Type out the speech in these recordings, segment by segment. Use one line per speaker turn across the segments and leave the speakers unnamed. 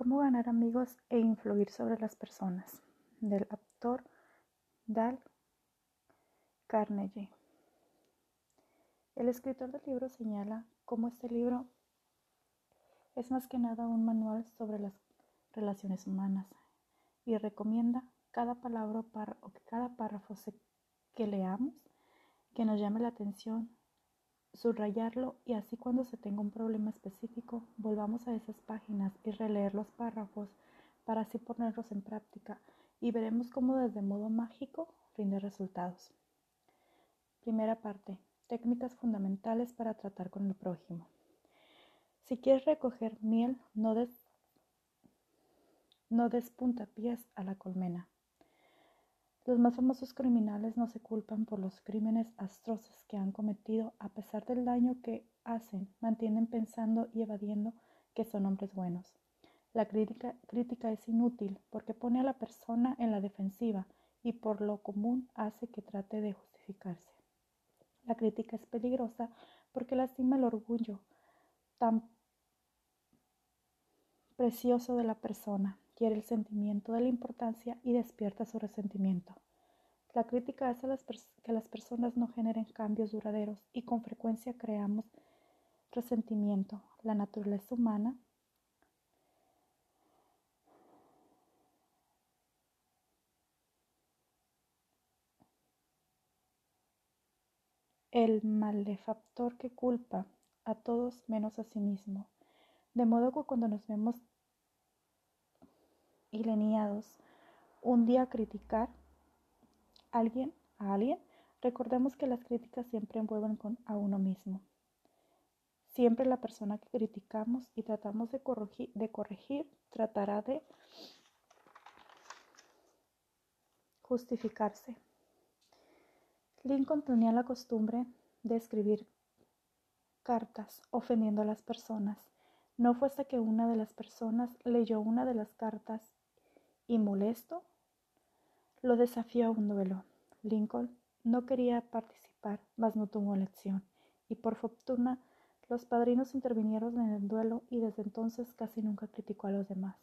Cómo ganar amigos e influir sobre las personas, del autor Dal Carnegie. El escritor del libro señala cómo este libro es más que nada un manual sobre las relaciones humanas y recomienda cada palabra o cada párrafo que leamos que nos llame la atención subrayarlo y así cuando se tenga un problema específico volvamos a esas páginas y releer los párrafos para así ponerlos en práctica y veremos cómo desde modo mágico rinde resultados. Primera parte. Técnicas fundamentales para tratar con el prójimo. Si quieres recoger miel, no des, no des puntapiés a la colmena. Los más famosos criminales no se culpan por los crímenes atroces que han cometido, a pesar del daño que hacen, mantienen pensando y evadiendo que son hombres buenos. La crítica, crítica es inútil porque pone a la persona en la defensiva y por lo común hace que trate de justificarse. La crítica es peligrosa porque lastima el orgullo tan precioso de la persona quiere el sentimiento de la importancia y despierta su resentimiento. La crítica hace que las personas no generen cambios duraderos y con frecuencia creamos resentimiento. La naturaleza humana el malefactor que culpa a todos menos a sí mismo. De modo que cuando nos vemos y un día criticar a alguien, a alguien, recordemos que las críticas siempre envuelven a uno mismo. Siempre la persona que criticamos y tratamos de corregir, de corregir tratará de justificarse. Lincoln tenía la costumbre de escribir cartas ofendiendo a las personas. No fue hasta que una de las personas leyó una de las cartas y molesto, lo desafió a un duelo. Lincoln no quería participar, mas no tuvo elección, y por fortuna los padrinos intervinieron en el duelo y desde entonces casi nunca criticó a los demás.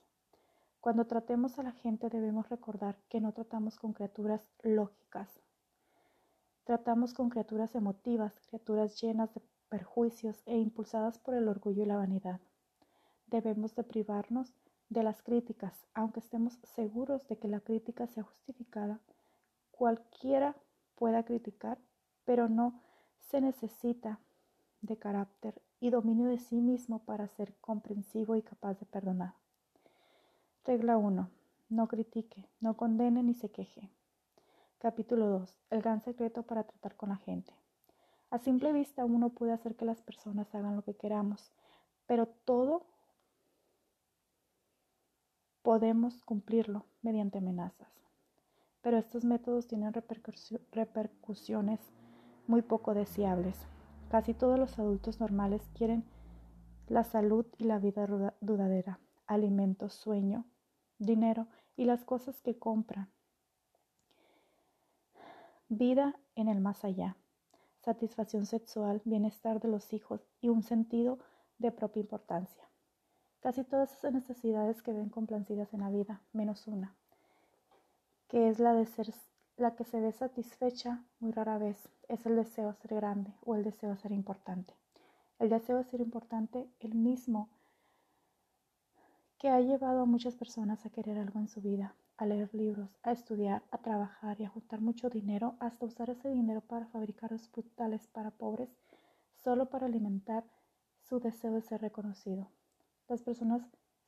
Cuando tratemos a la gente debemos recordar que no tratamos con criaturas lógicas. Tratamos con criaturas emotivas, criaturas llenas de perjuicios e impulsadas por el orgullo y la vanidad. Debemos de privarnos de las críticas, aunque estemos seguros de que la crítica sea justificada, cualquiera pueda criticar, pero no se necesita de carácter y dominio de sí mismo para ser comprensivo y capaz de perdonar. Regla 1. No critique, no condene ni se queje. Capítulo 2. El gran secreto para tratar con la gente. A simple vista uno puede hacer que las personas hagan lo que queramos, pero todo podemos cumplirlo mediante amenazas. Pero estos métodos tienen repercusiones muy poco deseables. Casi todos los adultos normales quieren la salud y la vida duradera, alimentos, sueño, dinero y las cosas que compran. Vida en el más allá, satisfacción sexual, bienestar de los hijos y un sentido de propia importancia. Casi todas esas necesidades que ven complacidas en la vida, menos una, que es la de ser la que se ve satisfecha muy rara vez, es el deseo de ser grande o el deseo de ser importante. El deseo de ser importante, el mismo que ha llevado a muchas personas a querer algo en su vida, a leer libros, a estudiar, a trabajar y a juntar mucho dinero, hasta usar ese dinero para fabricar hospitales para pobres, solo para alimentar su deseo de ser reconocido. Las personas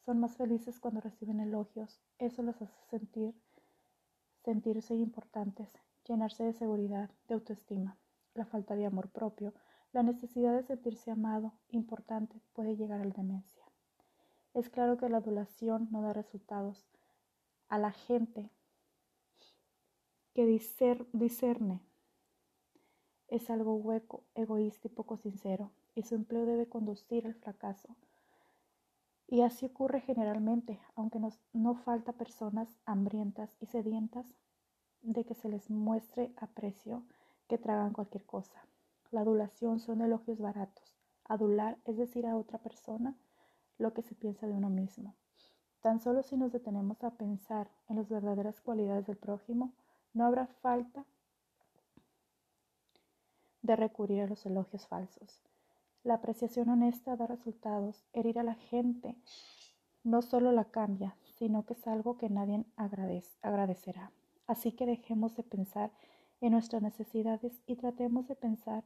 son más felices cuando reciben elogios. Eso los hace sentir, sentirse importantes, llenarse de seguridad, de autoestima. La falta de amor propio, la necesidad de sentirse amado, importante, puede llegar a la demencia. Es claro que la adulación no da resultados. A la gente que discerne es algo hueco, egoísta y poco sincero, y su empleo debe conducir al fracaso. Y así ocurre generalmente, aunque no falta personas hambrientas y sedientas de que se les muestre aprecio, que tragan cualquier cosa. La adulación son elogios baratos. Adular es decir a otra persona lo que se piensa de uno mismo. Tan solo si nos detenemos a pensar en las verdaderas cualidades del prójimo, no habrá falta de recurrir a los elogios falsos. La apreciación honesta da resultados. Herir a la gente no solo la cambia, sino que es algo que nadie agradecerá. Así que dejemos de pensar en nuestras necesidades y tratemos de pensar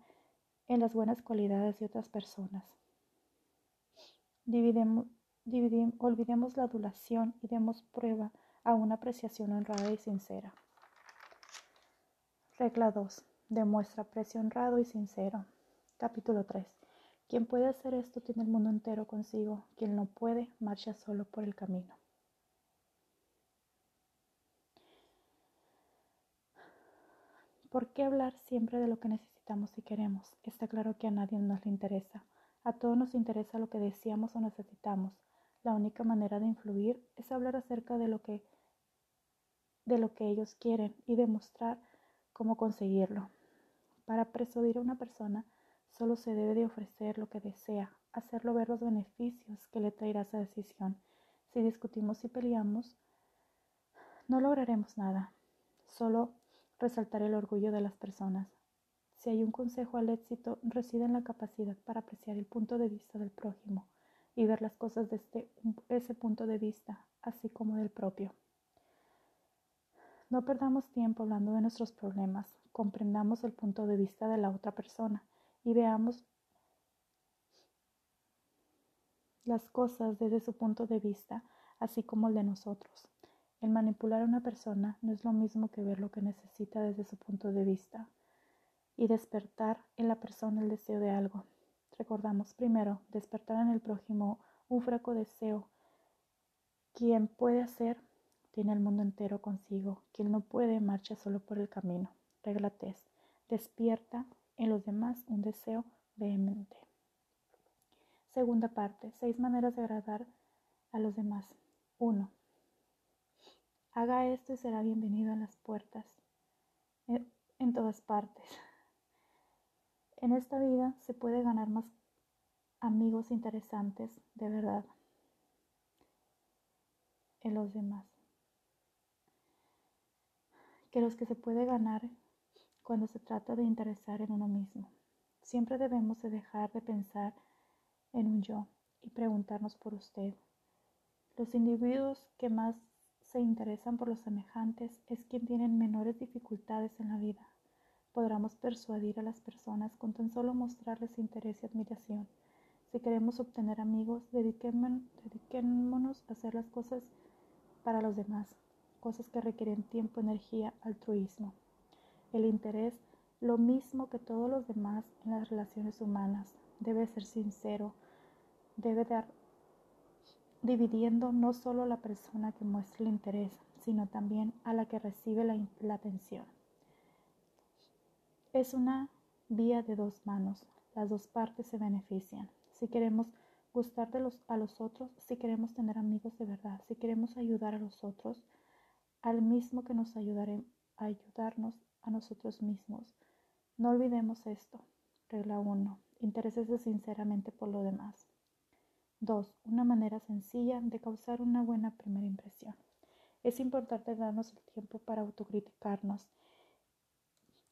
en las buenas cualidades de otras personas. olvidemos la adulación y demos prueba a una apreciación honrada y sincera. Regla 2. Demuestra aprecio honrado y sincero. Capítulo 3. Quien puede hacer esto tiene el mundo entero consigo. Quien no puede, marcha solo por el camino. ¿Por qué hablar siempre de lo que necesitamos y queremos? Está claro que a nadie nos le interesa. A todos nos interesa lo que deseamos o necesitamos. La única manera de influir es hablar acerca de lo que de lo que ellos quieren y demostrar cómo conseguirlo. Para persuadir a una persona, solo se debe de ofrecer lo que desea, hacerlo ver los beneficios que le traerá esa decisión. Si discutimos y peleamos, no lograremos nada. Solo resaltar el orgullo de las personas. Si hay un consejo al éxito, reside en la capacidad para apreciar el punto de vista del prójimo y ver las cosas desde ese punto de vista, así como del propio. No perdamos tiempo hablando de nuestros problemas, comprendamos el punto de vista de la otra persona y veamos las cosas desde su punto de vista, así como el de nosotros. El manipular a una persona no es lo mismo que ver lo que necesita desde su punto de vista y despertar en la persona el deseo de algo. Recordamos primero, despertar en el prójimo un fraco deseo. Quien puede hacer, tiene el mundo entero consigo. Quien no puede, marcha solo por el camino. Regla 3. Despierta en los demás un deseo vehemente. Segunda parte. Seis maneras de agradar a los demás. 1. Haga esto y será bienvenido a las puertas, en todas partes. En esta vida se puede ganar más amigos interesantes de verdad en los demás que los que se puede ganar cuando se trata de interesar en uno mismo. Siempre debemos de dejar de pensar en un yo y preguntarnos por usted. Los individuos que más se interesan por los semejantes es quien tienen menores dificultades en la vida. Podremos persuadir a las personas con tan solo mostrarles interés y admiración. Si queremos obtener amigos, dediquémonos a hacer las cosas para los demás, cosas que requieren tiempo, energía, altruismo. El interés, lo mismo que todos los demás en las relaciones humanas, debe ser sincero, debe dar dividiendo no solo la persona que muestra el interés, sino también a la que recibe la, atención. Es una vía de dos manos, las dos partes se benefician. Si queremos gustar a los otros, si queremos tener amigos de verdad, si queremos ayudar a los otros, al mismo que nos ayudaremos a ayudarnos a nosotros mismos. No olvidemos esto. Regla 1. Interésese sinceramente por lo demás. 2. Una manera sencilla de causar una buena primera impresión. Es importante darnos el tiempo para autocriticarnos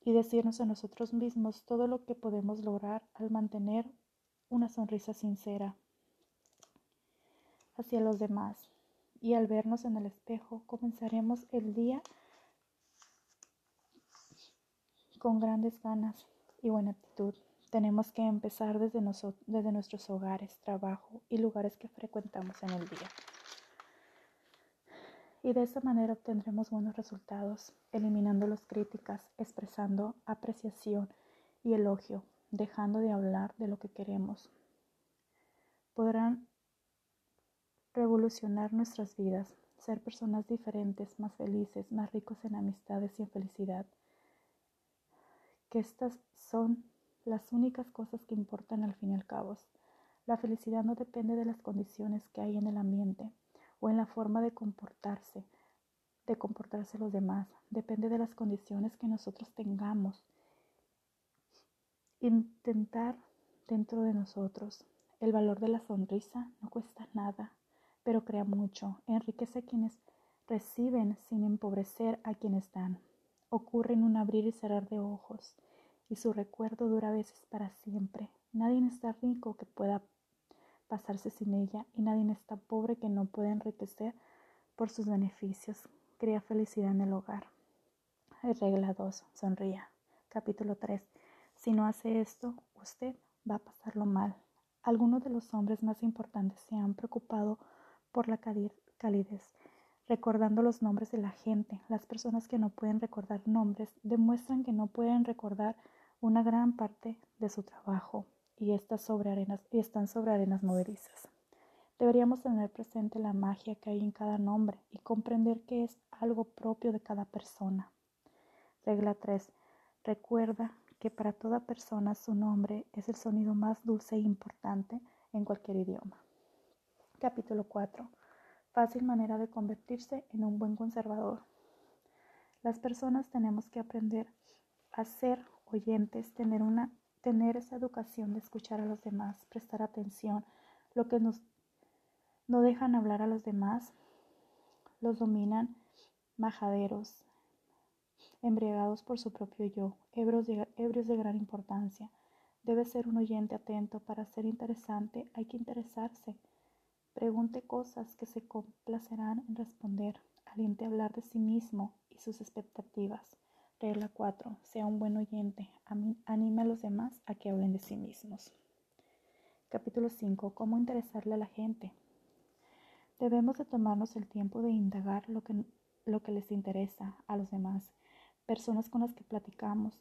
y decirnos a nosotros mismos todo lo que podemos lograr al mantener una sonrisa sincera hacia los demás. Y al vernos en el espejo, comenzaremos el día con grandes ganas y buena actitud. Tenemos que empezar desde, desde nuestros hogares, trabajo y lugares que frecuentamos en el día. Y de esa manera obtendremos buenos resultados, eliminando las críticas, expresando apreciación y elogio, dejando de hablar de lo que queremos. Podrán revolucionar nuestras vidas, ser personas diferentes, más felices, más ricos en amistades y en felicidad. Que estas son las únicas cosas que importan al fin y al cabo. La felicidad no depende de las condiciones que hay en el ambiente o en la forma de comportarse, de comportarse los demás. Depende de las condiciones que nosotros tengamos. Intentar dentro de nosotros. El valor de la sonrisa no cuesta nada. pero crea mucho, enriquece a quienes reciben sin empobrecer a quienes dan. Ocurre en un abrir y cerrar de ojos, y su recuerdo dura a veces para siempre. Nadie está rico que pueda pasarse sin ella, y nadie está pobre que no pueda enriquecer por sus beneficios. Crea felicidad en el hogar. Regla 2. Sonría. Capítulo 3. Si no hace esto, usted va a pasarlo mal. Algunos de los hombres más importantes se han preocupado por la calidez, recordando los nombres de la gente. Las personas que no pueden recordar nombres demuestran que no pueden recordar una gran parte de su trabajo y, sobre arenas, están sobre arenas movedizas. Deberíamos tener presente la magia que hay en cada nombre y comprender que es algo propio de cada persona. Regla 3. Recuerda que para toda persona su nombre es el sonido más dulce e importante en cualquier idioma. Capítulo 4. Fácil manera de convertirse en un buen conservador. Las personas tenemos que aprender a ser oyentes, tener, una, tener esa educación de escuchar a los demás, prestar atención, lo que nos no dejan hablar a los demás, los dominan majaderos, embriagados por su propio yo, ebrios ebrios de gran importancia. Debe ser un oyente atento. Para ser interesante hay que interesarse. Pregunte cosas que se complacerán en responder. Aliente hablar de sí mismo y sus expectativas. Regla 4. Sea un buen oyente. Anime a los demás a que hablen de sí mismos. Capítulo 5. Cómo interesarle a la gente. Debemos de tomarnos el tiempo de indagar lo que, lo que les interesa a los demás, personas con las que platicamos,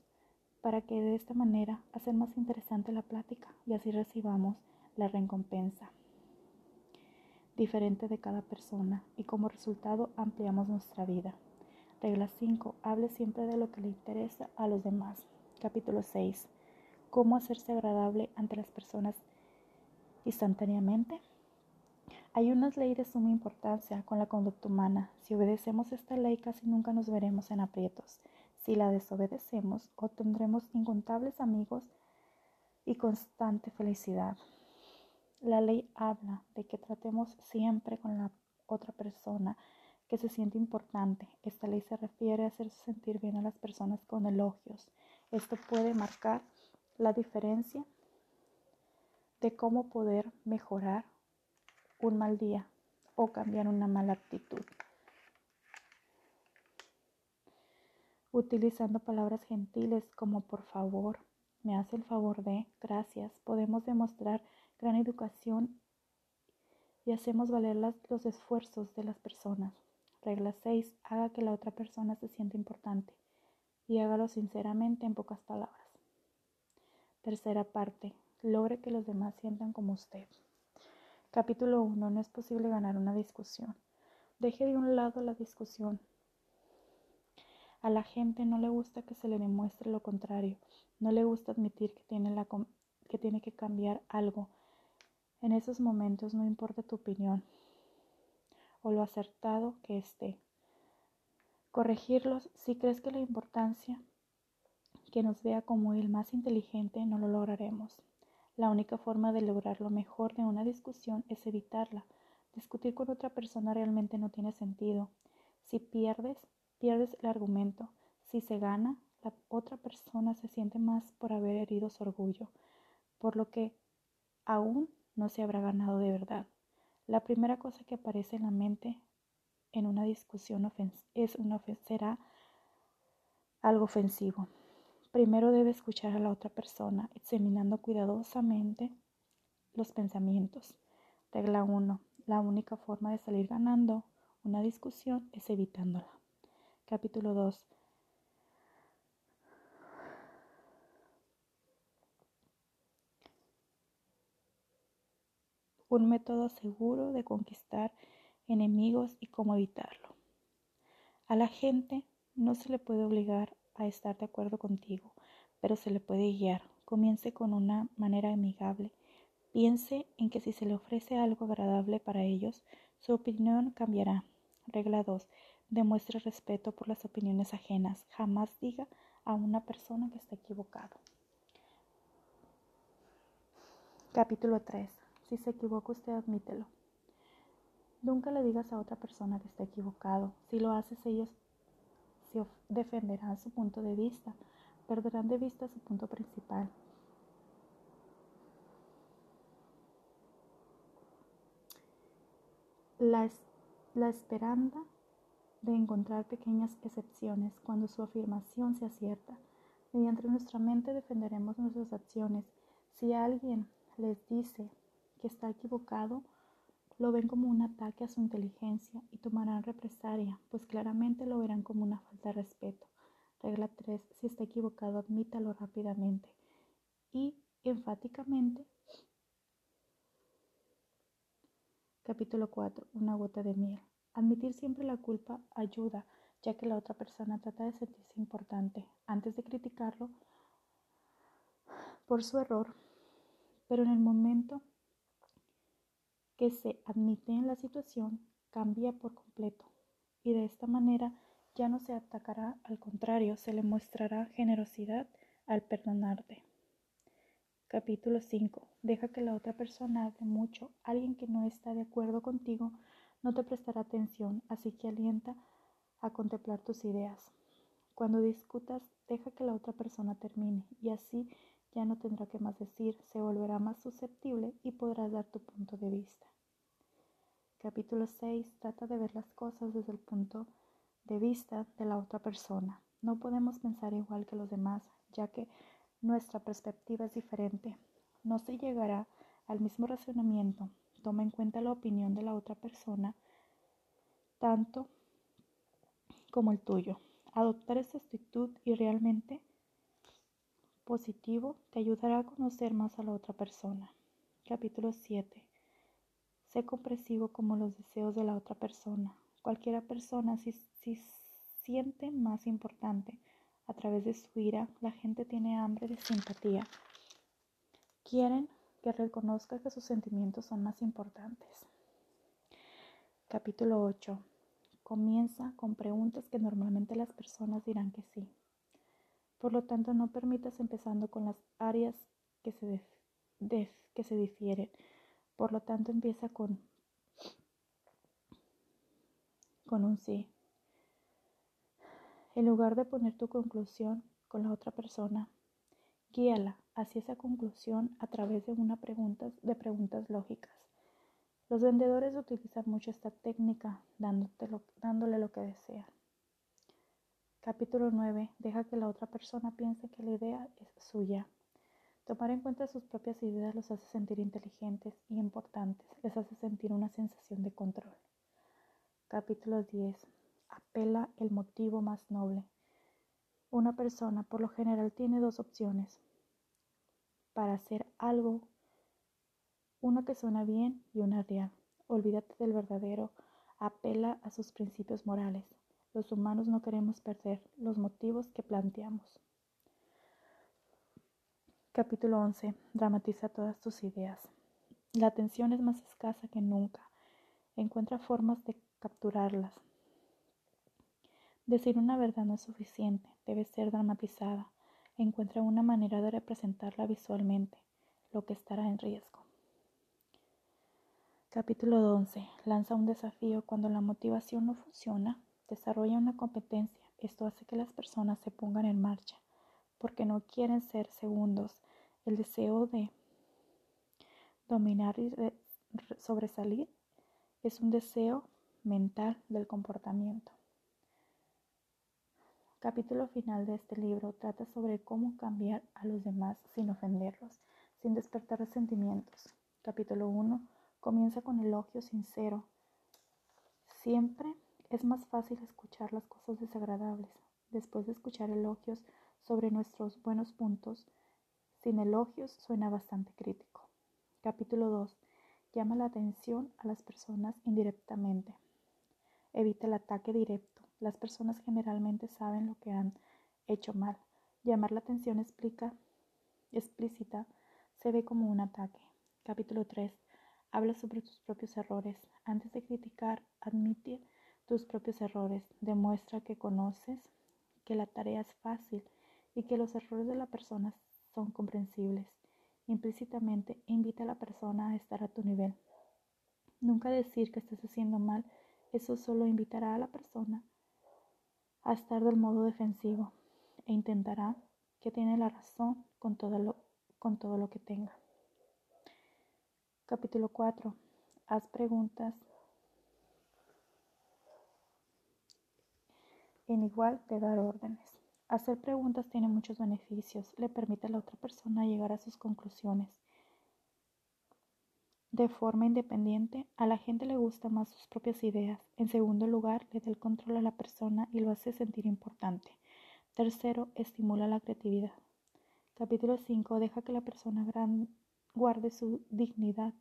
para que de esta manera hacer más interesante la plática y así recibamos la recompensa diferente de cada persona y como resultado ampliamos nuestra vida. Regla 5. Hable siempre de lo que le interesa a los demás. Capítulo 6. ¿Cómo hacerse agradable ante las personas instantáneamente? Hay unas leyes de suma importancia con la conducta humana. Si obedecemos esta ley casi nunca nos veremos en aprietos. Si la desobedecemos obtendremos incontables amigos y constante felicidad. La ley habla de que tratemos siempre con la otra persona que se siente importante. Esta ley se refiere a hacer sentir bien a las personas con elogios. Esto puede marcar la diferencia de cómo poder mejorar un mal día o cambiar una mala actitud. Utilizando palabras gentiles como por favor, me hace el favor de, gracias, podemos demostrar gran educación y hacemos valer los esfuerzos de las personas. Regla 6. Haga que la otra persona se sienta importante y hágalo sinceramente en pocas palabras. Tercera parte. Logre que los demás sientan como usted. Capítulo 1. No es posible ganar una discusión. Deje de un lado la discusión. A la gente no le gusta que se le demuestre lo contrario. No le gusta admitir que tiene, la, que, tiene que cambiar algo en esos momentos no importa tu opinión o lo acertado que esté. Corregirlos si crees que la importancia que nos vea como el más inteligente no lo lograremos. La única forma de lograr lo mejor de una discusión es evitarla. Discutir con otra persona realmente no tiene sentido. Si pierdes, pierdes el argumento. Si se gana, la otra persona se siente más por haber herido su orgullo, por lo que aún no se habrá ganado de verdad. La primera cosa que aparece en la mente en una discusión es una será algo ofensivo. Primero debe escuchar a la otra persona, examinando cuidadosamente los pensamientos. Regla 1. La única forma de salir ganando una discusión es evitándola. Capítulo 2. Un método seguro de conquistar enemigos y cómo evitarlo. A la gente no se le puede obligar a estar de acuerdo contigo, pero se le puede guiar. Comience con una manera amigable. Piense en que si se le ofrece algo agradable para ellos, su opinión cambiará. Regla 2. Demuestre respeto por las opiniones ajenas. Jamás diga a una persona que está equivocado. Capítulo 3. Si se equivoca, usted admítelo. Nunca le digas a otra persona que está equivocado. Si lo haces, ellos se defenderán su punto de vista, perderán de vista su punto principal. La, la esperanza de encontrar pequeñas excepciones cuando su afirmación se acierta. Mediante nuestra mente defenderemos nuestras acciones. Si alguien les dice que está equivocado, lo ven como un ataque a su inteligencia y tomarán represalia, pues claramente lo verán como una falta de respeto. Regla 3. Si está equivocado, admítalo rápidamente y enfáticamente. Capítulo 4. Una gota de miel. Admitir siempre la culpa ayuda, ya que la otra persona trata de sentirse importante antes de criticarlo por su error, pero en el momento que se admite en la situación cambia por completo y de esta manera ya no se atacará, al contrario, se le mostrará generosidad al perdonarte. Capítulo 5. Deja que la otra persona hable mucho. Alguien que no está de acuerdo contigo no te prestará atención, así que alienta a contemplar tus ideas. Cuando discutas, deja que la otra persona termine y así ya no tendrá que más decir, se volverá más susceptible y podrás dar tu punto de vista. Capítulo 6 trata de ver las cosas desde el punto de vista de la otra persona. No podemos pensar igual que los demás, ya que nuestra perspectiva es diferente. No se llegará al mismo razonamiento. Toma en cuenta la opinión de la otra persona, tanto como el tuyo. Adoptar esta actitud y realmente positivo te ayudará a conocer más a la otra persona. Capítulo 7. Sé comprensivo como los deseos de la otra persona. Cualquiera persona si, si siente más importante a través de su ira, la gente tiene hambre de simpatía. Quieren que reconozca que sus sentimientos son más importantes. Capítulo 8. Comienza con preguntas que normalmente las personas dirán que sí. Por lo tanto, no permitas empezando con las áreas que se, que se difieren por lo tanto, empieza con, con un sí. En lugar de poner tu conclusión con la otra persona, guíala hacia esa conclusión a través de una pregunta, de preguntas lógicas. Los vendedores utilizan mucho esta técnica dándole lo que desean. Capítulo 9. Deja que la otra persona piense que la idea es suya. Tomar en cuenta sus propias ideas los hace sentir inteligentes y importantes, les hace sentir una sensación de control. Capítulo 10. Apela el motivo más noble. Una persona por lo general tiene dos opciones para hacer algo, una que suena bien y una real. Olvídate del verdadero, apela a sus principios morales. Los humanos no queremos perder los motivos que planteamos. Capítulo 11. Dramatiza todas tus ideas. La atención es más escasa que nunca. Encuentra formas de capturarlas. Decir una verdad no es suficiente, debe ser dramatizada. Encuentra una manera de representarla visualmente, lo que estará en riesgo. Capítulo 11. Lanza un desafío cuando la motivación no funciona. Desarrolla una competencia. Esto hace que las personas se pongan en marcha porque no quieren ser segundos. El deseo de dominar y sobresalir es un deseo mental del comportamiento. Capítulo final de este libro trata sobre cómo cambiar a los demás sin ofenderlos, sin despertar resentimientos. Capítulo 1 comienza con elogio sincero. Siempre es más fácil escuchar las cosas desagradables. Después de escuchar elogios, sobre nuestros buenos puntos, sin elogios, suena bastante crítico. Capítulo 2. Llama la atención a las personas indirectamente. Evita el ataque directo. Las personas generalmente saben lo que han hecho mal. Llamar la atención explícita se ve como un ataque. Capítulo 3. Habla sobre tus propios errores. Antes de criticar, admite tus propios errores. Demuestra que conoces que la tarea es fácil y que los errores de la persona son comprensibles. Implícitamente invita a la persona a estar a tu nivel. Nunca decir que estás haciendo mal, eso solo invitará a la persona a estar del modo defensivo e intentará que tiene la razón con todo lo, con todo lo que tenga. Capítulo 4. Haz preguntas en igual de dar órdenes. Hacer preguntas tiene muchos beneficios, le permite a la otra persona llegar a sus conclusiones. De forma independiente, a la gente le gustan más sus propias ideas. En segundo lugar, le da el control a la persona y lo hace sentir importante. Tercero, estimula la creatividad. Capítulo 5. Deja que la persona guarde su dignidad.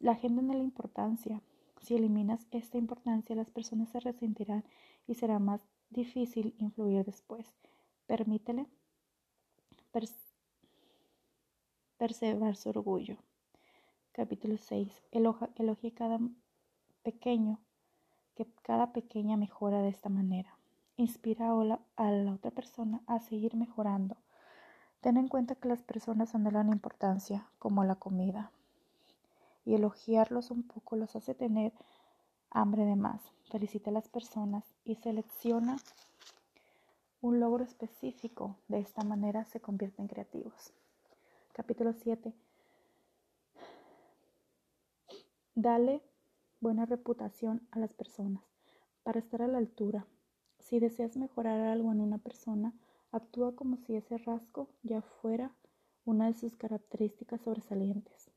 La gente no le importancia. Si eliminas esta importancia, las personas se resentirán y será más difícil influir después. Permítele perseverar su orgullo. Capítulo 6. Elogia cada pequeño, que cada pequeña mejora de esta manera. Inspira a la, otra persona a seguir mejorando. Ten en cuenta que las personas anhelan importancia, como la comida, y elogiarlos un poco los hace tener hambre de más. Felicita a las personas y selecciona un logro específico. De esta manera se convierten creativos. Capítulo 7. Dale buena reputación a las personas para estar a la altura. Si deseas mejorar algo en una persona, actúa como si ese rasgo ya fuera una de sus características sobresalientes.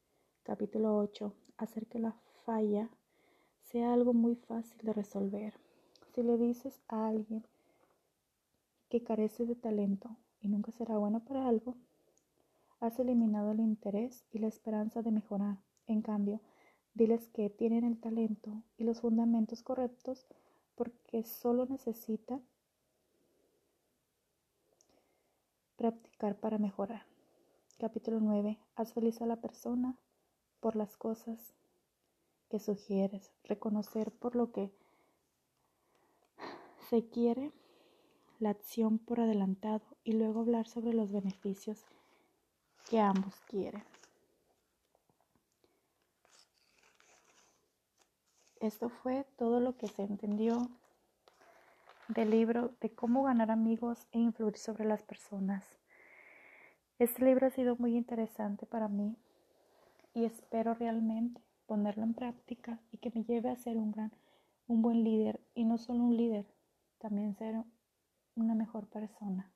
Capítulo 8. Hacer que la falla sea algo muy fácil de resolver. Si le dices a alguien que carece de talento y nunca será bueno para algo, has eliminado el interés y la esperanza de mejorar. En cambio, diles que tienen el talento y los fundamentos correctos porque solo necesita practicar para mejorar. Capítulo 9. Haz feliz a la persona por las cosas que sugieres, reconocer por lo que se quiere la acción por adelantado y luego hablar sobre los beneficios que ambos quieren. Esto fue todo lo que se entendió del libro de cómo ganar amigos e influir sobre las personas. Este libro ha sido muy interesante para mí y espero realmente ponerlo en práctica y que me lleve a ser un gran, un buen líder y no solo un líder, también ser una mejor persona.